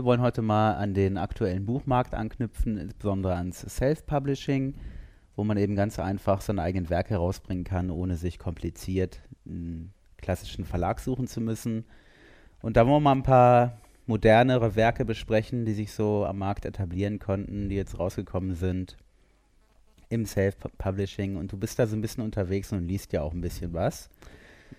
wir wollen heute mal an den aktuellen Buchmarkt anknüpfen, insbesondere ans Self-Publishing, wo man eben ganz einfach seine eigenen Werke herausbringen kann, ohne sich kompliziert einen klassischen Verlag suchen zu müssen. Und da wollen wir mal ein paar modernere Werke besprechen, die sich so am Markt etablieren konnten, die jetzt rausgekommen sind im Self-Publishing. Und du bist da so ein bisschen unterwegs und liest ja auch ein bisschen was.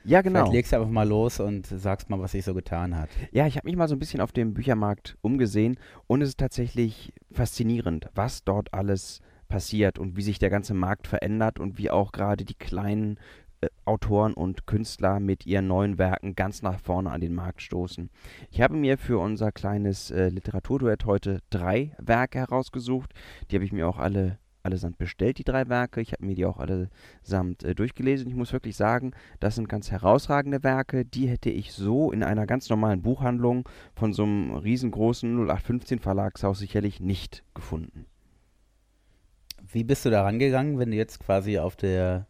Ja, genau. Vielleicht legst du einfach mal los und sagst mal, was sich so getan hat. Ja, ich habe mich mal so ein bisschen auf dem Büchermarkt umgesehen und es ist tatsächlich faszinierend, was dort alles passiert und wie sich der ganze Markt verändert und wie auch gerade die kleinen äh, Autoren und Künstler mit ihren neuen Werken ganz nach vorne an den Markt stoßen. Ich habe mir für unser kleines äh, Literaturduett heute drei Werke herausgesucht. Die habe ich mir auch alle allesamt bestellt, die drei Werke. Ich habe mir die auch allesamt äh, durchgelesen. Ich muss wirklich sagen, das sind ganz herausragende Werke. Die hätte ich so in einer ganz normalen Buchhandlung von so einem riesengroßen 0815 Verlagshaus sicherlich nicht gefunden. Wie bist du da rangegangen, wenn du jetzt quasi auf der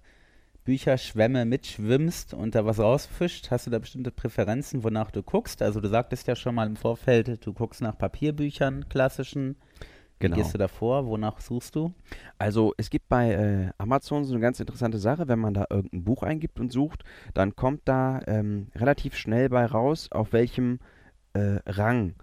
Bücherschwemme mitschwimmst und da was rausfischt? Hast du da bestimmte Präferenzen, wonach du guckst? Also du sagtest ja schon mal im Vorfeld, du guckst nach Papierbüchern, klassischen. Genau. Wie gehst du da vor? Wonach suchst du? Also es gibt bei äh, Amazon so eine ganz interessante Sache, wenn man da irgendein Buch eingibt und sucht, dann kommt da ähm, relativ schnell bei raus, auf welchem äh, Rang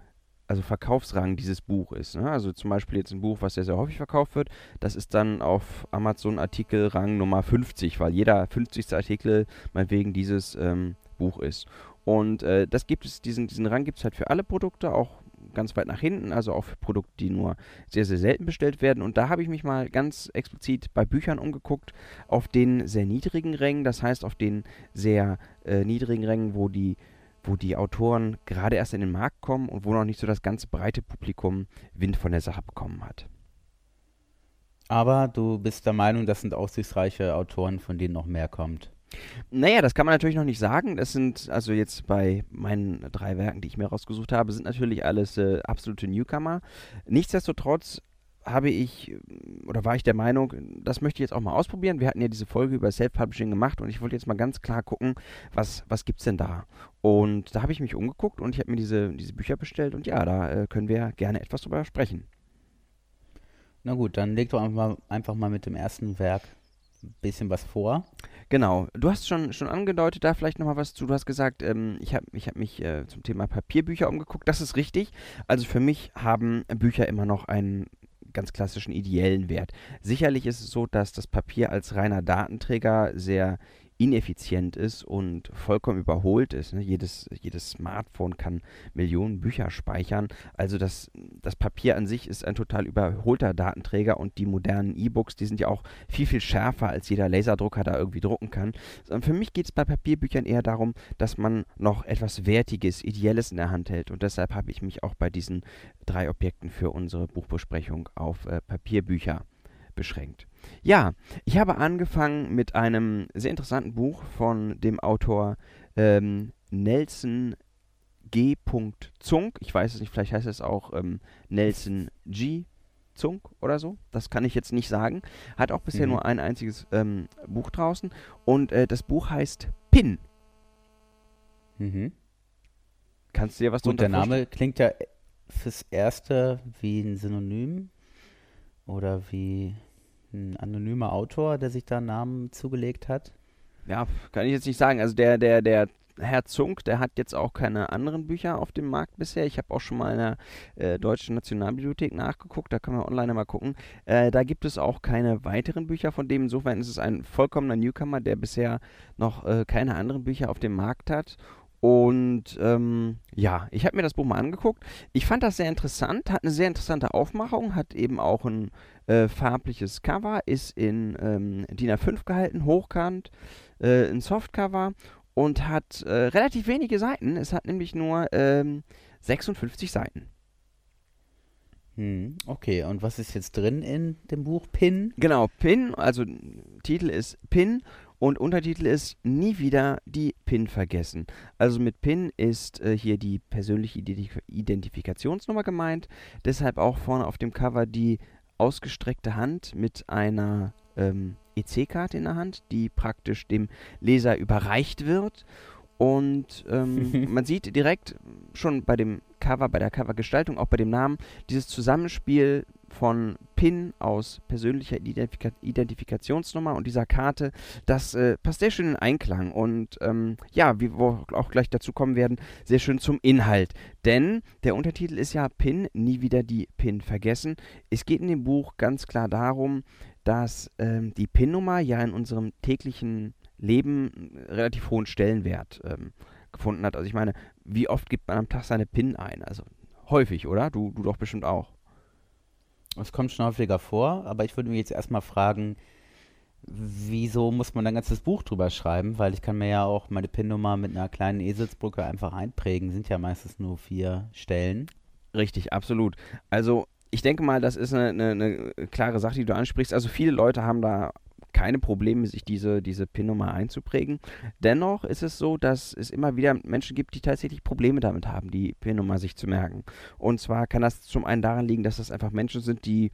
also Verkaufsrang dieses Buch ist. Ne? Also zum Beispiel jetzt ein Buch, was sehr, sehr häufig verkauft wird, das ist dann auf Amazon Artikel Rang Nummer 50, weil jeder 50. Artikel meinetwegen dieses ähm, Buch ist. Und äh, das gibt es, diesen, diesen Rang gibt es halt für alle Produkte, auch ganz weit nach hinten, also auch für Produkte, die nur sehr, sehr selten bestellt werden. Und da habe ich mich mal ganz explizit bei Büchern umgeguckt, auf den sehr niedrigen Rängen, das heißt auf den sehr äh, niedrigen Rängen, wo die wo die Autoren gerade erst in den Markt kommen und wo noch nicht so das ganze breite Publikum Wind von der Sache bekommen hat. Aber du bist der Meinung, das sind aussichtsreiche Autoren, von denen noch mehr kommt. Naja, das kann man natürlich noch nicht sagen. Das sind, also jetzt bei meinen drei Werken, die ich mir rausgesucht habe, sind natürlich alles äh, absolute Newcomer. Nichtsdestotrotz habe ich oder war ich der Meinung, das möchte ich jetzt auch mal ausprobieren. Wir hatten ja diese Folge über Self-Publishing gemacht und ich wollte jetzt mal ganz klar gucken, was, was gibt es denn da? Und da habe ich mich umgeguckt und ich habe mir diese, diese Bücher bestellt und ja, da äh, können wir gerne etwas drüber sprechen. Na gut, dann leg doch einfach mal, einfach mal mit dem ersten Werk ein bisschen was vor. Genau, du hast schon, schon angedeutet, da vielleicht nochmal was zu. Du hast gesagt, ähm, ich habe ich hab mich äh, zum Thema Papierbücher umgeguckt. Das ist richtig. Also für mich haben Bücher immer noch einen ganz klassischen ideellen Wert. Sicherlich ist es so, dass das Papier als reiner Datenträger sehr ineffizient ist und vollkommen überholt ist. Ne? Jedes, jedes Smartphone kann Millionen Bücher speichern. Also das, das Papier an sich ist ein total überholter Datenträger und die modernen E-Books, die sind ja auch viel, viel schärfer, als jeder Laserdrucker da irgendwie drucken kann. Für mich geht es bei Papierbüchern eher darum, dass man noch etwas Wertiges, Ideelles in der Hand hält. Und deshalb habe ich mich auch bei diesen drei Objekten für unsere Buchbesprechung auf äh, Papierbücher beschränkt. Ja, ich habe angefangen mit einem sehr interessanten Buch von dem Autor ähm, Nelson G. Zunk. Ich weiß es nicht, vielleicht heißt es auch ähm, Nelson G. Zunk oder so. Das kann ich jetzt nicht sagen. Hat auch bisher mhm. nur ein einziges ähm, Buch draußen. Und äh, das Buch heißt Pin. Mhm. Kannst du dir was Gut, der Name klingt ja fürs Erste wie ein Synonym oder wie ein anonymer Autor, der sich da einen Namen zugelegt hat? Ja, kann ich jetzt nicht sagen. Also der, der, der Herr Zunk, der hat jetzt auch keine anderen Bücher auf dem Markt bisher. Ich habe auch schon mal in der äh, Deutschen Nationalbibliothek nachgeguckt, da kann man online mal gucken. Äh, da gibt es auch keine weiteren Bücher von dem. Insofern ist es ein vollkommener Newcomer, der bisher noch äh, keine anderen Bücher auf dem Markt hat. Und ähm, ja, ich habe mir das Buch mal angeguckt. Ich fand das sehr interessant, hat eine sehr interessante Aufmachung, hat eben auch ein äh, farbliches Cover, ist in ähm, DIN A5 gehalten, hochkant, äh, ein Softcover und hat äh, relativ wenige Seiten. Es hat nämlich nur ähm, 56 Seiten. Hm, okay, und was ist jetzt drin in dem Buch? Pin? Genau, Pin, also Titel ist Pin und Untertitel ist Nie wieder die PIN vergessen. Also mit PIN ist äh, hier die persönliche Identif Identifikationsnummer gemeint. Deshalb auch vorne auf dem Cover die ausgestreckte Hand mit einer ähm, EC-Karte in der Hand, die praktisch dem Leser überreicht wird. Und ähm, man sieht direkt schon bei dem Cover, bei der Covergestaltung, auch bei dem Namen, dieses Zusammenspiel von PIN aus persönlicher Identifika Identifikationsnummer und dieser Karte, das äh, passt sehr schön in Einklang und ähm, ja, wie wir auch gleich dazu kommen werden, sehr schön zum Inhalt. Denn der Untertitel ist ja PIN, nie wieder die PIN vergessen. Es geht in dem Buch ganz klar darum, dass ähm, die PIN-Nummer ja in unserem täglichen Leben relativ hohen Stellenwert ähm, gefunden hat. Also ich meine, wie oft gibt man am Tag seine PIN ein? Also häufig, oder? Du, du doch bestimmt auch. Es kommt schon häufiger vor, aber ich würde mich jetzt erstmal fragen, wieso muss man ein ganzes Buch drüber schreiben? Weil ich kann mir ja auch meine PIN-Nummer mit einer kleinen Eselsbrücke einfach einprägen. Sind ja meistens nur vier Stellen. Richtig, absolut. Also ich denke mal, das ist eine, eine, eine klare Sache, die du ansprichst. Also viele Leute haben da keine Probleme, sich diese, diese PIN-Nummer einzuprägen. Dennoch ist es so, dass es immer wieder Menschen gibt, die tatsächlich Probleme damit haben, die PIN-Nummer sich zu merken. Und zwar kann das zum einen daran liegen, dass das einfach Menschen sind, die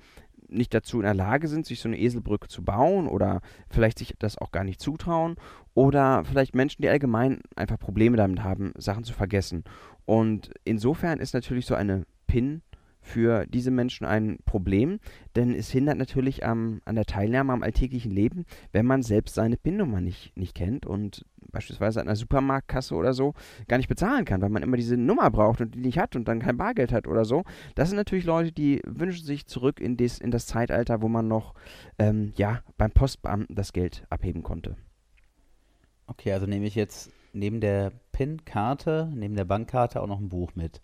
nicht dazu in der Lage sind, sich so eine Eselbrücke zu bauen oder vielleicht sich das auch gar nicht zutrauen oder vielleicht Menschen, die allgemein einfach Probleme damit haben, Sachen zu vergessen. Und insofern ist natürlich so eine PIN für diese Menschen ein Problem, denn es hindert natürlich am, an der Teilnahme am alltäglichen Leben, wenn man selbst seine PIN-Nummer nicht, nicht kennt und beispielsweise an einer Supermarktkasse oder so gar nicht bezahlen kann, weil man immer diese Nummer braucht und die nicht hat und dann kein Bargeld hat oder so. Das sind natürlich Leute, die wünschen sich zurück in, des, in das Zeitalter, wo man noch ähm, ja, beim Postbeamten das Geld abheben konnte. Okay, also nehme ich jetzt neben der PIN-Karte, neben der Bankkarte auch noch ein Buch mit.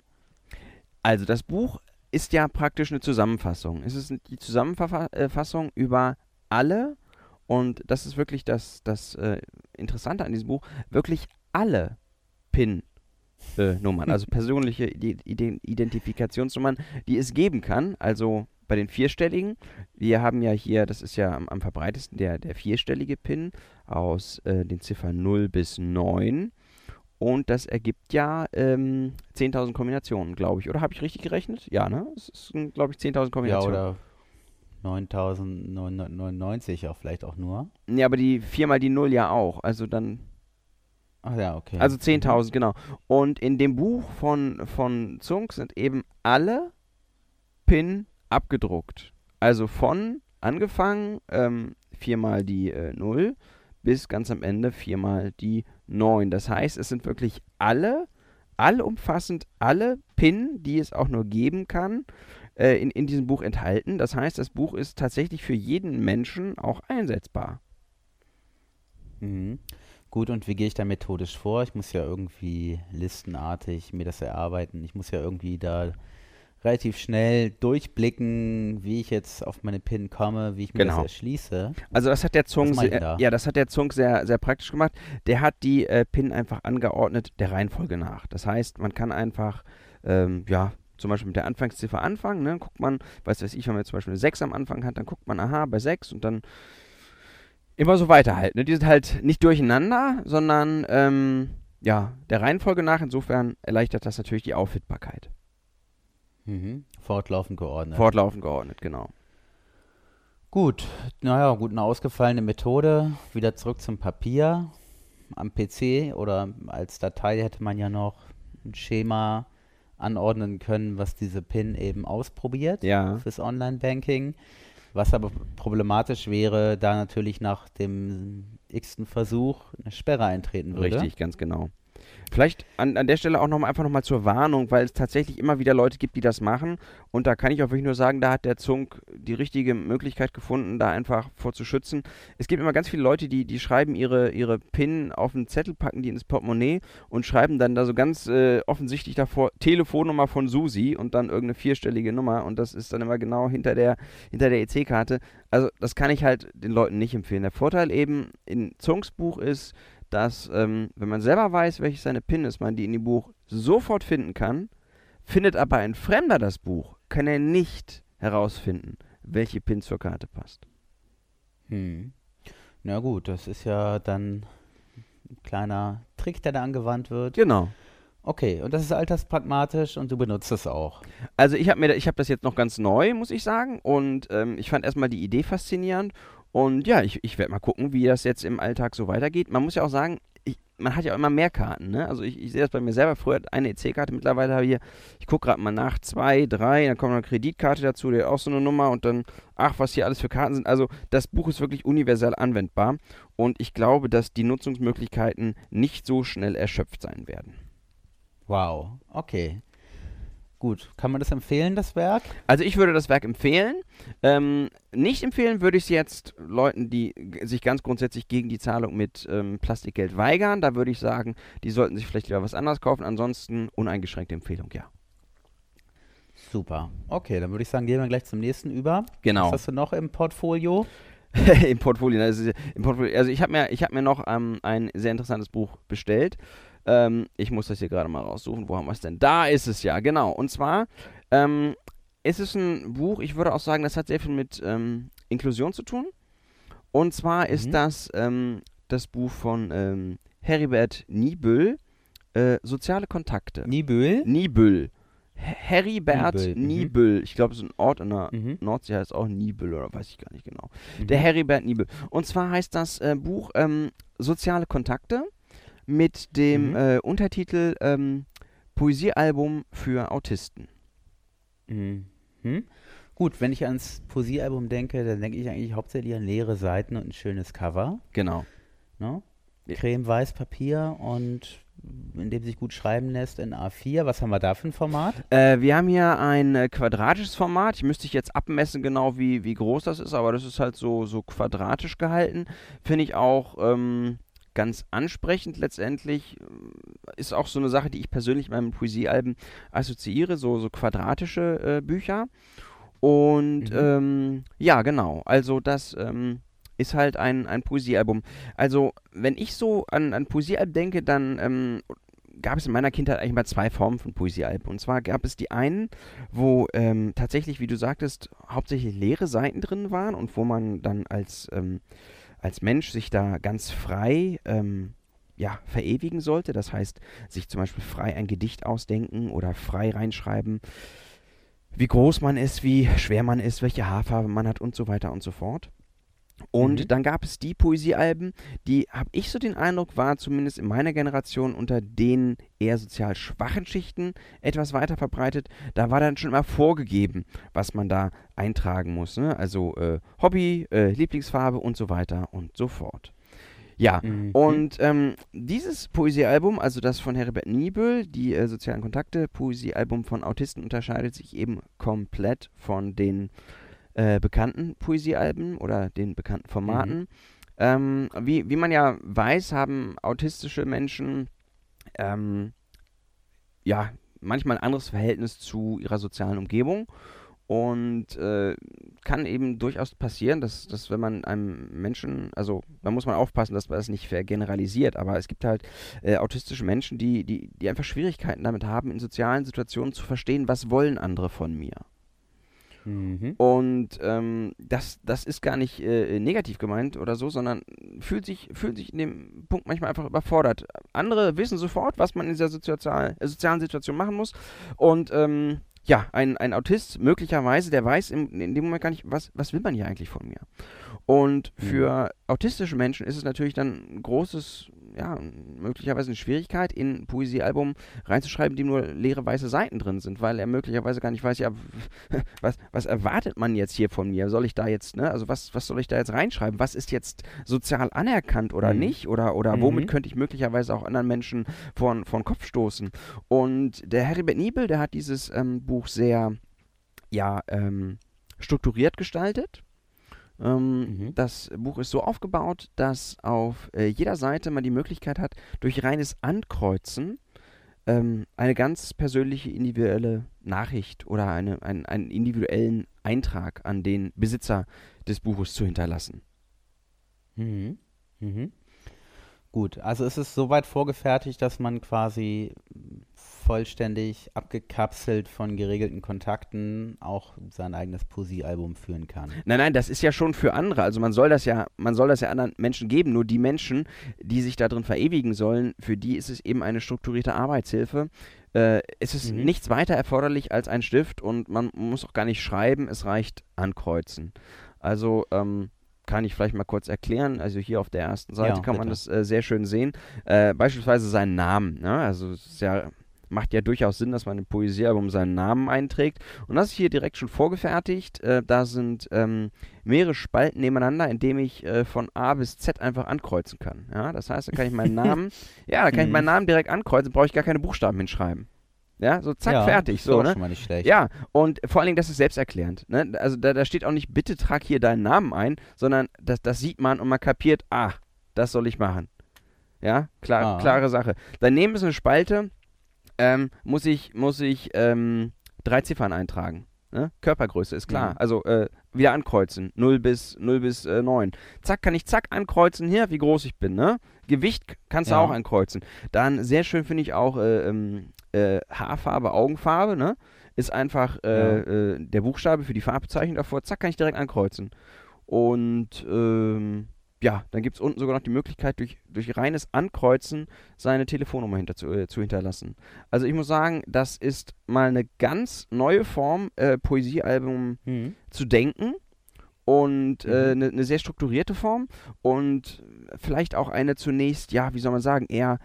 Also das Buch ist ja praktisch eine Zusammenfassung. Es ist die Zusammenfassung über alle, und das ist wirklich das, das äh, Interessante an diesem Buch, wirklich alle PIN-Nummern, also persönliche Identifikationsnummern, die es geben kann. Also bei den vierstelligen, wir haben ja hier, das ist ja am, am verbreitesten der, der vierstellige PIN aus äh, den Ziffern 0 bis 9. Und das ergibt ja ähm, 10.000 Kombinationen, glaube ich. Oder habe ich richtig gerechnet? Ja, ne? Es sind, glaube ich, 10.000 Kombinationen. Ja, oder 9.999 auch vielleicht auch nur. Ja, aber die 4 mal die 0 ja auch. Also dann. Ach ja, okay. Also 10.000, mhm. genau. Und in dem Buch von, von Zunk sind eben alle PIN abgedruckt. Also von angefangen ähm, 4 mal die äh, 0 bis ganz am Ende 4 mal die 0. 9. Das heißt, es sind wirklich alle, allumfassend alle PIN, die es auch nur geben kann, äh, in, in diesem Buch enthalten. Das heißt, das Buch ist tatsächlich für jeden Menschen auch einsetzbar. Mhm. Gut, und wie gehe ich da methodisch vor? Ich muss ja irgendwie listenartig mir das erarbeiten. Ich muss ja irgendwie da relativ schnell durchblicken, wie ich jetzt auf meine PIN komme, wie ich mir genau. das erschließe. Also das hat der Zung sehr, da? ja, das hat der Zung sehr, sehr praktisch gemacht. Der hat die äh, PIN einfach angeordnet der Reihenfolge nach. Das heißt, man kann einfach, ähm, ja, zum Beispiel mit der Anfangsziffer anfangen, ne? guckt man, weiß weiß ich, wenn man jetzt zum Beispiel eine 6 am Anfang hat, dann guckt man, aha, bei 6 und dann immer so weiter halt. Ne? Die sind halt nicht durcheinander, sondern ähm, ja, der Reihenfolge nach. Insofern erleichtert das natürlich die Auffindbarkeit. Mhm. Fortlaufend geordnet. Fortlaufend geordnet, genau. Gut, naja, gut, eine ausgefallene Methode. Wieder zurück zum Papier. Am PC oder als Datei hätte man ja noch ein Schema anordnen können, was diese PIN eben ausprobiert ja. fürs Online-Banking. Was aber problematisch wäre, da natürlich nach dem x-ten Versuch eine Sperre eintreten würde. Richtig, ganz genau. Vielleicht an, an der Stelle auch noch mal, einfach nochmal zur Warnung, weil es tatsächlich immer wieder Leute gibt, die das machen. Und da kann ich auch wirklich nur sagen, da hat der Zunk die richtige Möglichkeit gefunden, da einfach vor zu schützen. Es gibt immer ganz viele Leute, die, die schreiben ihre, ihre PIN auf einen Zettel, packen die ins Portemonnaie und schreiben dann da so ganz äh, offensichtlich davor Telefonnummer von Susi und dann irgendeine vierstellige Nummer. Und das ist dann immer genau hinter der, hinter der EC-Karte. Also das kann ich halt den Leuten nicht empfehlen. Der Vorteil eben in Zunks Buch ist, dass, ähm, wenn man selber weiß, welches seine PIN ist, man die in dem Buch sofort finden kann. Findet aber ein Fremder das Buch, kann er nicht herausfinden, welche PIN zur Karte passt. Hm. Na gut, das ist ja dann ein kleiner Trick, der da angewandt wird. Genau. Okay, und das ist alterspragmatisch und du benutzt es auch. Also ich habe mir, ich habe das jetzt noch ganz neu, muss ich sagen, und ähm, ich fand erstmal die Idee faszinierend und ja, ich, ich werde mal gucken, wie das jetzt im Alltag so weitergeht. Man muss ja auch sagen, ich, man hat ja auch immer mehr Karten, ne? Also ich, ich sehe das bei mir selber. Früher eine EC-Karte, mittlerweile habe ich hier, ich gucke gerade mal nach, zwei, drei, dann kommt noch eine Kreditkarte dazu, die hat auch so eine Nummer und dann, ach, was hier alles für Karten sind. Also das Buch ist wirklich universell anwendbar und ich glaube, dass die Nutzungsmöglichkeiten nicht so schnell erschöpft sein werden. Wow, okay. Gut, kann man das empfehlen, das Werk? Also ich würde das Werk empfehlen. Ähm, nicht empfehlen würde ich es jetzt Leuten, die sich ganz grundsätzlich gegen die Zahlung mit ähm, Plastikgeld weigern. Da würde ich sagen, die sollten sich vielleicht lieber was anderes kaufen. Ansonsten uneingeschränkte Empfehlung, ja. Super. Okay, dann würde ich sagen, gehen wir gleich zum nächsten über. Genau. Was hast du noch im Portfolio? Im Portfolio, also, im Portfolio. Also ich habe mir, hab mir noch ähm, ein sehr interessantes Buch bestellt. Ähm, ich muss das hier gerade mal raussuchen. Wo haben wir es denn? Da ist es ja, genau. Und zwar ähm, ist es ein Buch, ich würde auch sagen, das hat sehr viel mit ähm, Inklusion zu tun. Und zwar ist Mhm. das ähm, das Buch von ähm, Heribert Niebüll, äh, Soziale Kontakte. Niebüll. H- Heribert Niebüll, mhm. Niebüll. Ich glaube, es ist ein Ort in der Mhm. Nordsee, heißt auch Niebüll oder weiß ich gar nicht genau. Mhm. Der Heribert Niebel. Und zwar heißt das äh, Buch ähm, Soziale Kontakte mit dem Mhm. äh, Untertitel ähm, Poesiealbum für Autisten. Mhm. Gut, wenn ich ans Poesiealbum denke, dann denke ich eigentlich hauptsächlich an leere Seiten und ein schönes Cover. Genau. Ne? Ja. Creme-weiß Papier und in dem sich gut schreiben lässt in A4. Was haben wir da für ein Format? Äh, wir haben hier ein äh, quadratisches Format. Ich müsste ich jetzt abmessen, genau wie, wie groß das ist, aber das ist halt so, so quadratisch gehalten. Finde ich auch ähm, ganz ansprechend letztendlich. Ist auch so eine Sache, die ich persönlich mit meinen Poesiealben assoziiere, so, so quadratische äh, Bücher. Und Mhm. ähm, ja, genau. Also das ähm, ist halt ein, ein Poesiealbum. Also wenn ich so an, an Poesiealben denke, dann ähm, gab es in meiner Kindheit eigentlich mal zwei Formen von Poesiealben. Und zwar gab es die einen, wo ähm, tatsächlich, wie du sagtest, hauptsächlich leere Seiten drin waren und wo man dann als, ähm, als Mensch sich da ganz frei ähm, ja, verewigen sollte. Das heißt, sich zum Beispiel frei ein Gedicht ausdenken oder frei reinschreiben, wie groß man ist, wie schwer man ist, welche Haarfarbe man hat und so weiter und so fort. Und Mhm. dann gab es die Poesiealben, die, habe ich so den Eindruck, war zumindest in meiner Generation unter den eher sozial schwachen Schichten etwas weiter verbreitet. Da war dann schon immer vorgegeben, was man da eintragen muss. Ne? Also äh, Hobby, äh, Lieblingsfarbe und so weiter und so fort. Ja, Mhm. und ähm, dieses Poesiealbum, also das von Heribert Niebüll, die äh, sozialen Kontakte, Poesiealbum von Autisten, unterscheidet sich eben komplett von den äh, bekannten Poesiealben oder den bekannten Formaten. Ähm, wie, wie man ja weiß, haben autistische Menschen ähm, ja manchmal ein anderes Verhältnis zu ihrer sozialen Umgebung. Und äh, kann eben durchaus passieren, dass, dass wenn man einem Menschen, also da muss man aufpassen, dass man das nicht vergeneralisiert, aber es gibt halt äh, autistische Menschen, die, die, die einfach Schwierigkeiten damit haben, in sozialen Situationen zu verstehen, was wollen andere von mir. Mhm. Und ähm, das, das ist gar nicht äh, negativ gemeint oder so, sondern fühlt sich, fühlt sich in dem Punkt manchmal einfach überfordert. Andere wissen sofort, was man in dieser sozial, äh, sozialen Situation machen muss. Und ähm, ja, ein, ein Autist möglicherweise, der weiß im, in dem Moment gar nicht, was, was will man hier eigentlich von mir. Und für autistische Menschen ist es natürlich dann ein großes, ja, möglicherweise eine Schwierigkeit, in ein Poesiealbum reinzuschreiben, in dem nur leere weiße Seiten drin sind, weil er möglicherweise gar nicht weiß, ja, was, was erwartet man jetzt hier von mir? Soll ich da jetzt, ne, also was, was soll ich da jetzt reinschreiben? Was ist jetzt sozial anerkannt oder Mhm. nicht? Oder, oder Mhm. womit könnte ich möglicherweise auch anderen Menschen vor, vor den Kopf stoßen? Und der Heribert Niebel, der hat dieses ähm, Buch sehr, ja, ähm, strukturiert gestaltet. Ähm, Mhm. Das Buch ist so aufgebaut, dass auf äh, jeder Seite man die Möglichkeit hat, durch reines Ankreuzen ähm, eine ganz persönliche individuelle Nachricht oder eine, ein, einen individuellen Eintrag an den Besitzer des Buches zu hinterlassen. Mhm. Mhm. Gut, also ist es soweit vorgefertigt, dass man quasi vollständig abgekapselt von geregelten Kontakten auch sein eigenes Poesiealbum führen kann. Nein, nein, das ist ja schon für andere. Also man soll das ja, man soll das ja anderen Menschen geben. Nur die Menschen, die sich da drin verewigen sollen, für die ist es eben eine strukturierte Arbeitshilfe. Äh, es ist Mhm. nichts weiter erforderlich als ein Stift und man muss auch gar nicht schreiben, es reicht ankreuzen. Also ähm, kann ich vielleicht mal kurz erklären. Also hier auf der ersten Seite Ja, kann man bitte. das äh, sehr schön sehen. Äh, beispielsweise seinen Namen. Ne? Also es ist ja, macht ja durchaus Sinn, dass man im Poesiealbum seinen Namen einträgt. Und das ist hier direkt schon vorgefertigt. Äh, da sind ähm, mehrere Spalten nebeneinander, indem ich äh, von A bis Z einfach ankreuzen kann. Ja? Das heißt, da kann ich meinen Namen, ja, da kann ich Mhm. meinen Namen direkt ankreuzen, brauche ich gar keine Buchstaben hinschreiben. Ja, so zack, ja, fertig. So, ne? schon mal nicht schlecht. Ja, und vor allen Dingen, das ist selbsterklärend. Ne? Also da, da steht auch nicht, bitte trag hier deinen Namen ein, sondern das, das sieht man und man kapiert, ah, das soll ich machen. Ja, klar, Ah. klare Sache. Daneben ist eine Spalte, ähm, muss ich, muss ich ähm, drei Ziffern eintragen. Ne? Körpergröße, ist klar. Mhm. Also äh, wieder ankreuzen. 0 bis, 0 bis äh, 9. Zack, kann ich zack ankreuzen, hier, wie groß ich bin. Ne? Gewicht kannst du Ja. auch ankreuzen. Dann sehr schön finde ich auch äh, ähm, äh, Haarfarbe, Augenfarbe. Ne? Ist einfach äh, äh, der Buchstabe für die Farbbezeichnung davor. Zack, kann ich direkt ankreuzen. Und ähm, ja, dann gibt es unten sogar noch die Möglichkeit, durch, durch reines Ankreuzen seine Telefonnummer hinter zu, äh, zu hinterlassen. Also ich muss sagen, das ist mal eine ganz neue Form, äh, Poesiealbum Mhm. zu denken und äh, Mhm. eine ne sehr strukturierte Form und vielleicht auch eine zunächst, ja, wie soll man sagen, eher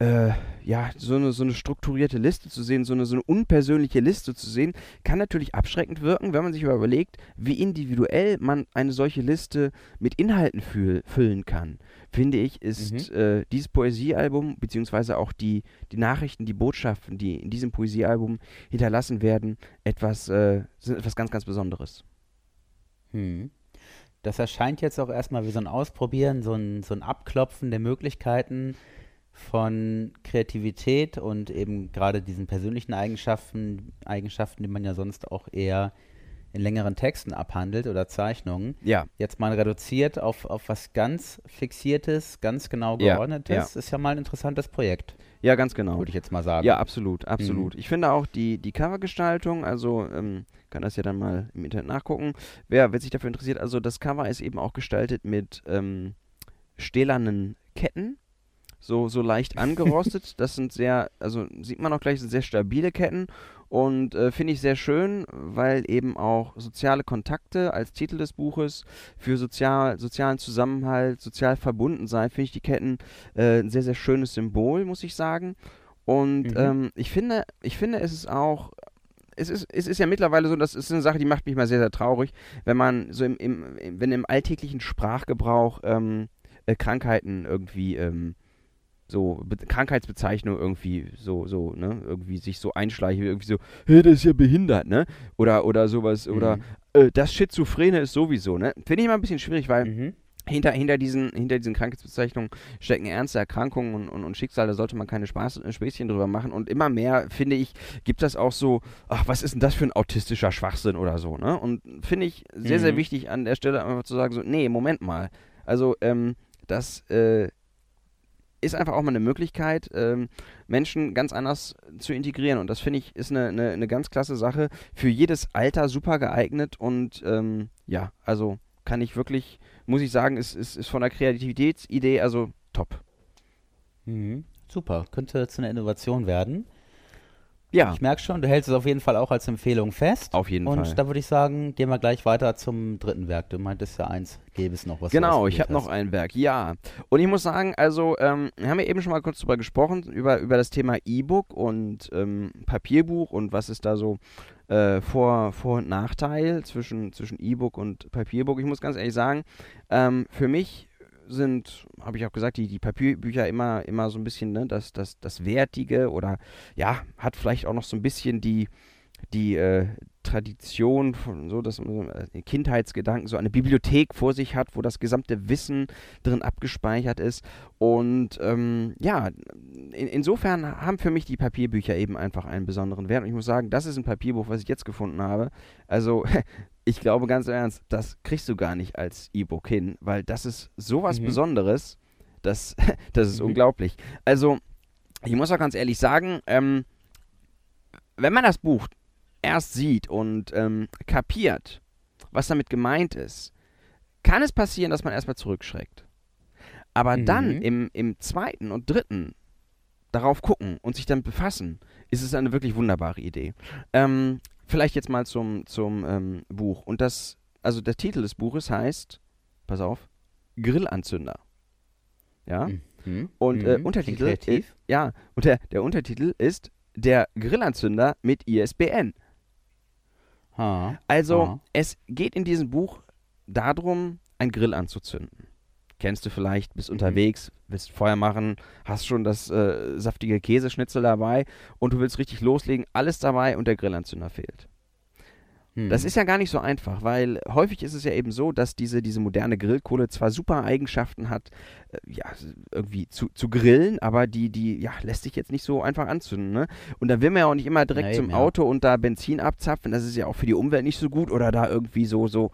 äh, ja, so eine, so eine strukturierte Liste zu sehen, so eine, so eine unpersönliche Liste zu sehen, kann natürlich abschreckend wirken, wenn man sich aber überlegt, wie individuell man eine solche Liste mit Inhalten fühl, füllen kann. Finde ich, ist äh, dieses Poesiealbum, beziehungsweise auch die, die Nachrichten, die Botschaften, die in diesem Poesiealbum hinterlassen werden, etwas, äh, sind etwas ganz, ganz Besonderes. Hm. Das erscheint jetzt auch erstmal wie so ein Ausprobieren, so ein, so ein Abklopfen der Möglichkeiten von Kreativität und eben gerade diesen persönlichen Eigenschaften, Eigenschaften, die man ja sonst auch eher in längeren Texten abhandelt oder Zeichnungen. Ja, Jetzt mal reduziert auf, auf was ganz Fixiertes, ganz genau Ja, geordnetes, ist ja mal ein interessantes Projekt, ja, ganz genau. würde ich jetzt mal sagen. Ja, absolut, absolut. Ich finde auch die, die Covergestaltung, also ähm, kann das ja dann mal im Internet nachgucken, wer, wer sich dafür interessiert, also das Cover ist eben auch gestaltet mit ähm, stählernen Ketten, so, so leicht angerostet. das sind sehr, also sieht man auch gleich, sind sehr stabile Ketten und äh, finde ich sehr schön, weil eben auch soziale Kontakte als Titel des Buches für sozial, sozialen Zusammenhalt, sozial verbunden sein, finde ich die Ketten äh, ein sehr, sehr schönes Symbol, muss ich sagen. Und Mhm. ähm, ich finde, ich finde, es ist auch, es ist, es ist ja mittlerweile so, das ist eine Sache, die macht mich mal sehr, sehr traurig, wenn man so im, im, im wenn im alltäglichen Sprachgebrauch ähm, äh, Krankheiten irgendwie ähm, so Be Krankheitsbezeichnung irgendwie so so ne irgendwie sich so einschleichen irgendwie so hey das ist ja behindert ne oder oder sowas oder Mhm. äh, das Schizophrene ist sowieso ne finde ich immer ein bisschen schwierig weil Mhm. hinter, hinter, diesen, hinter diesen Krankheitsbezeichnungen stecken ernste Erkrankungen und, und, und Schicksale, da sollte man keine Spaß, äh, Späßchen drüber machen. Und immer mehr, finde ich, gibt das auch so, ach, was ist denn das für ein autistischer Schwachsinn oder so, ne? Und finde ich sehr, sehr Mhm. wichtig an der Stelle einfach zu sagen, so, nee, Moment mal. Also, ähm, das äh, ist einfach auch mal eine Möglichkeit, ähm, Menschen ganz anders zu integrieren. Und das finde ich ist eine, eine, eine ganz klasse Sache. Für jedes Alter super geeignet und ähm, ja, also kann ich wirklich, muss ich sagen, ist, ist, ist von der Kreativitätsidee also top. Mhm. Super, könnte zu einer Innovation werden. Ja, Ich merke schon, du hältst es auf jeden Fall auch als Empfehlung fest. auf jeden Und Fall. da würde ich sagen, gehen wir gleich weiter zum dritten Werk. Du meintest ja eins, gäbe es noch was. Genau, ich habe noch ein Werk, ja. Und ich muss sagen, also, ähm, wir haben ja eben schon mal kurz drüber gesprochen, über, über das Thema E-Book und ähm, Papierbuch und was ist da so äh, Vor-, Vor und Nachteil zwischen, zwischen E-Book und Papierbuch. Ich muss ganz ehrlich sagen, ähm, für mich sind, habe ich auch gesagt, die, die Papierbücher immer, immer so ein bisschen ne, das, das, das Wertige oder ja, hat vielleicht auch noch so ein bisschen die, die äh, Tradition von so, dass man äh, Kindheitsgedanken, so eine Bibliothek vor sich hat, wo das gesamte Wissen drin abgespeichert ist. Und ähm, ja, in, insofern haben für mich die Papierbücher eben einfach einen besonderen Wert. Und ich muss sagen, das ist ein Papierbuch, was ich jetzt gefunden habe. Also, ich glaube ganz ernst, das kriegst du gar nicht als E-Book hin, weil das ist sowas Mhm. Besonderes, das, das ist Mhm. unglaublich. Also, ich muss auch ganz ehrlich sagen, ähm, wenn man das Buch erst sieht und ähm, kapiert, was damit gemeint ist, kann es passieren, dass man erstmal zurückschreckt. Aber Mhm. dann im, im zweiten und dritten darauf gucken und sich dann befassen, ist es eine wirklich wunderbare Idee. Ähm, vielleicht jetzt mal zum, zum ähm, Buch. Und das, also der Titel des Buches heißt pass auf, Grillanzünder. Ja. Mhm. Und äh, Mhm. Untertitel, äh, ja, und der, der Untertitel ist der Grillanzünder mit ISBN. Ha. Also Ah. es geht in diesem Buch darum, ein Grill anzuzünden. Kennst du vielleicht, bist unterwegs, willst Feuer machen, hast schon das äh, saftige Käseschnitzel dabei und du willst richtig loslegen, alles dabei und der Grillanzünder fehlt. Hm. Das ist ja gar nicht so einfach, weil häufig ist es ja eben so, dass diese, diese moderne Grillkohle zwar super Eigenschaften hat, äh, ja, irgendwie zu, zu grillen, aber die, die, ja, lässt sich jetzt nicht so einfach anzünden, ne? Und da will man ja auch nicht immer direkt Ja, zum ja. Auto und da Benzin abzapfen, das ist ja auch für die Umwelt nicht so gut oder da irgendwie so, so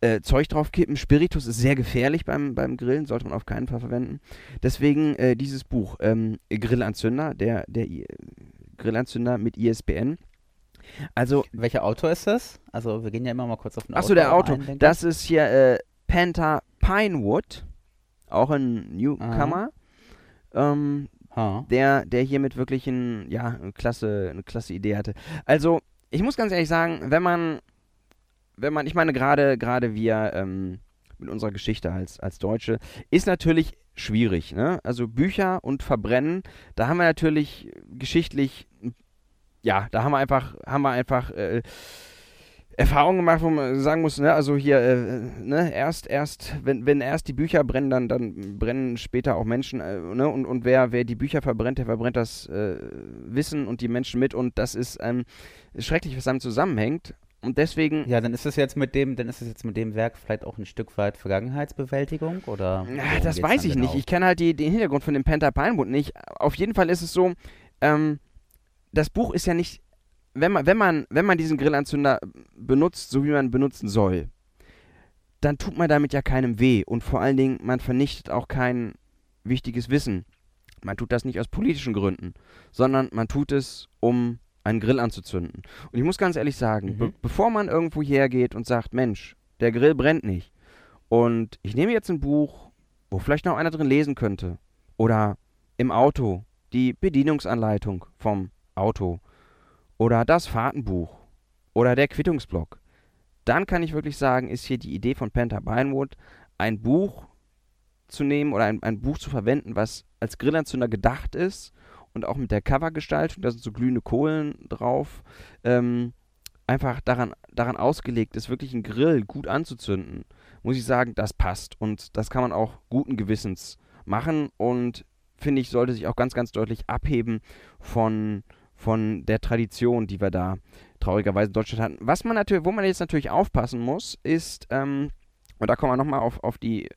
äh, Zeug draufkippen. Spiritus ist sehr gefährlich beim, beim Grillen, sollte man auf keinen Fall verwenden. Deswegen äh, dieses Buch, ähm, Grillanzünder, der, der I Grillanzünder mit ISBN. Also Welcher Autor ist das? Also wir gehen ja immer mal kurz auf den Achso, der Auto. ein, Das ist hier äh, Penta Pinewood, auch ein Newcomer, ähm, der, der hiermit wirklich ein, ja, eine klasse, eine klasse Idee hatte. Also, ich muss ganz ehrlich sagen, wenn man, wenn man, ich meine, gerade, gerade wir ähm, mit unserer Geschichte als, als Deutsche, ist natürlich schwierig, ne? Also Bücher und Verbrennen, da haben wir natürlich geschichtlich, ja, da haben wir einfach, haben wir einfach äh, Erfahrungen gemacht, wo man sagen muss, ne, also hier, äh, ne, erst, erst, wenn, wenn erst die Bücher brennen, dann, dann brennen später auch Menschen, äh, ne, und, und wer, wer die Bücher verbrennt, der verbrennt das äh, Wissen und die Menschen mit und das ist ähm, schrecklich, was damit zusammenhängt. Und deswegen, Ja, dann ist es jetzt mit dem, dann ist es jetzt mit dem Werk vielleicht auch ein Stück weit Vergangenheitsbewältigung oder? Ja, worum das weiß ich nicht. genau? Ich kenne halt die, den Hintergrund von dem Penta Pinewood nicht. Auf jeden Fall ist es so, ähm, das Buch ist ja nicht, wenn man, wenn man, wenn man diesen Grillanzünder benutzt, so wie man benutzen soll, dann tut man damit ja keinem weh. Und vor allen Dingen, man vernichtet auch kein wichtiges Wissen. Man tut das nicht aus politischen Gründen, sondern man tut es, um einen Grill anzuzünden. Und ich muss ganz ehrlich sagen, Mhm. be bevor man irgendwo hergeht und sagt, Mensch, der Grill brennt nicht, und ich nehme jetzt ein Buch, wo vielleicht noch einer drin lesen könnte, oder im Auto die Bedienungsanleitung vom Auto, oder das Fahrtenbuch, oder der Quittungsblock, dann kann ich wirklich sagen, ist hier die Idee von Penta Pinewood, ein Buch zu nehmen oder ein, ein Buch zu verwenden, was als Grillanzünder gedacht ist und auch mit der Covergestaltung, da sind so glühende Kohlen drauf, ähm, einfach daran, daran ausgelegt ist, wirklich einen Grill gut anzuzünden, muss ich sagen, das passt. Und das kann man auch guten Gewissens machen und finde ich, sollte sich auch ganz, ganz deutlich abheben von, von der Tradition, die wir da traurigerweise in Deutschland hatten. Was man natürlich, wo man jetzt natürlich aufpassen muss, ist, ähm, und da kommen wir nochmal auf, auf die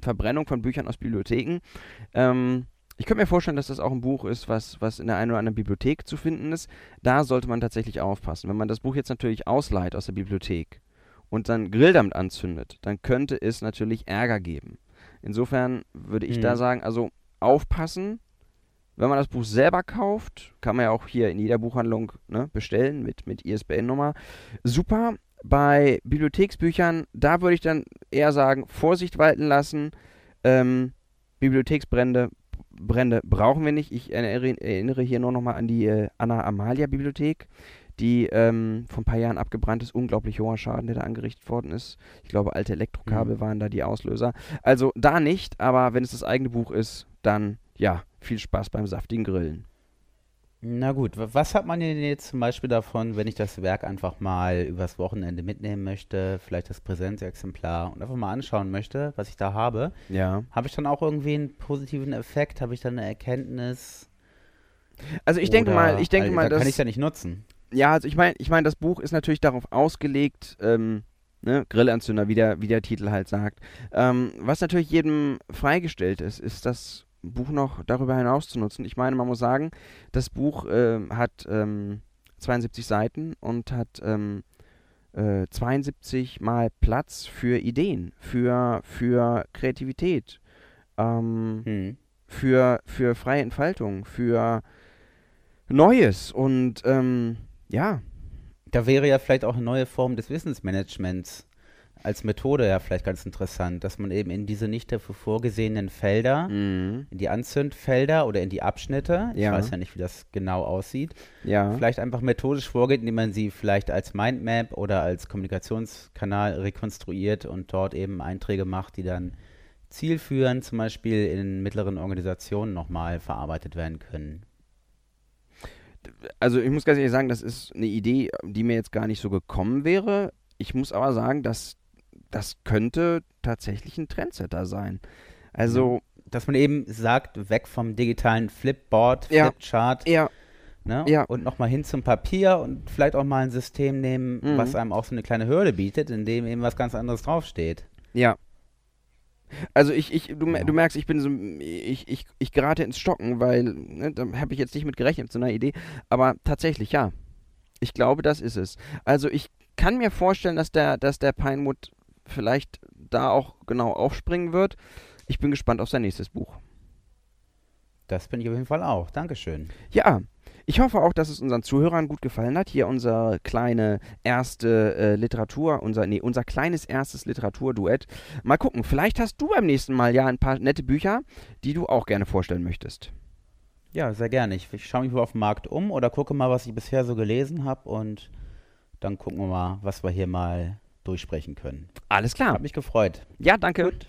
Verbrennung von Büchern aus Bibliotheken. Ähm, ich könnte mir vorstellen, dass das auch ein Buch ist, was, was in der einen oder anderen Bibliothek zu finden ist. Da sollte man tatsächlich aufpassen. Wenn man das Buch jetzt natürlich ausleiht aus der Bibliothek und dann Grill damit anzündet, dann könnte es natürlich Ärger geben. Insofern würde ich Mhm. da sagen, also aufpassen. Wenn man das Buch selber kauft, kann man ja auch hier in jeder Buchhandlung ne, bestellen mit, mit ISBN-Nummer. Super. Bei Bibliotheksbüchern, da würde ich dann eher sagen, Vorsicht walten lassen. Ähm, Bibliotheksbrände Brände brauchen wir nicht. Ich erinnere, erinnere hier nur nochmal an die äh, Anna-Amalia-Bibliothek, die ähm, vor ein paar Jahren abgebrannt ist. Unglaublich hoher Schaden, der da angerichtet worden ist. Ich glaube, alte Elektrokabel Mhm. waren da die Auslöser. Also da nicht, aber wenn es das eigene Buch ist, dann ja, viel Spaß beim saftigen Grillen. Na gut, wa- was hat man denn jetzt zum Beispiel davon, wenn ich das Werk einfach mal übers Wochenende mitnehmen möchte, vielleicht das Präsenzexemplar und einfach mal anschauen möchte, was ich da habe? Ja. Habe ich dann auch irgendwie einen positiven Effekt? Habe ich dann eine Erkenntnis? Also ich denke mal, ich denke also, mal, da kann ich ja nicht nutzen. Ja, also ich meine, ich meine, das Buch ist natürlich darauf ausgelegt, ähm, ne, Grillanzünder, wie der, wie der Titel halt sagt. Ähm, was natürlich jedem freigestellt ist, ist das Buch noch darüber hinaus zu nutzen. Ich meine, man muss sagen, das Buch ähm, hat ähm, 72 Seiten und hat ähm, äh, 72 mal Platz für Ideen, für, für Kreativität, ähm, Hm. für, für freie Entfaltung, für Neues und ähm, ja, Da wäre ja vielleicht auch eine neue Form des Wissensmanagements als Methode ja vielleicht ganz interessant, dass man eben in diese nicht dafür vorgesehenen Felder, Mhm. in die Anzündfelder oder in die Abschnitte, ich Ja. weiß ja nicht, wie das genau aussieht, Ja. vielleicht einfach methodisch vorgeht, indem man sie vielleicht als Mindmap oder als Kommunikationskanal rekonstruiert und dort eben Einträge macht, die dann zielführend zum Beispiel in mittleren Organisationen nochmal verarbeitet werden können. Also ich muss ganz ehrlich sagen, das ist eine Idee, die mir jetzt gar nicht so gekommen wäre. Ich muss aber sagen, dass das könnte tatsächlich ein Trendsetter sein. Also Dass man eben sagt, weg vom digitalen Flipboard, Ja. Flipchart ja, ne? Ja. und nochmal hin zum Papier und vielleicht auch mal ein System nehmen, Mhm. was einem auch so eine kleine Hürde bietet, in dem eben was ganz anderes draufsteht. ja. Also ich, ich, du, Ja. du merkst, ich bin so, ich, ich, ich gerate ins Stocken, weil, ne, da habe ich jetzt nicht mit gerechnet, so einer Idee. Aber tatsächlich, ja. Ich glaube, das ist es. Also ich kann mir vorstellen, dass der, dass der Pinewood vielleicht da auch genau aufspringen wird. Ich bin gespannt auf sein nächstes Buch. Das bin ich auf jeden Fall auch. Dankeschön. Ja, ich hoffe auch, dass es unseren Zuhörern gut gefallen hat. Hier unsere kleine erste äh, Literatur, unser, nee, unser kleines erstes Literaturduett. Mal gucken, vielleicht hast du beim nächsten Mal ja ein paar nette Bücher, die du auch gerne vorstellen möchtest. Ja, sehr gerne. Ich, ich schaue mich mal auf dem Markt um oder gucke mal, was ich bisher so gelesen habe und dann gucken wir mal, was wir hier mal durchsprechen können. Alles klar. Hat mich gefreut. Ja, danke. Gut.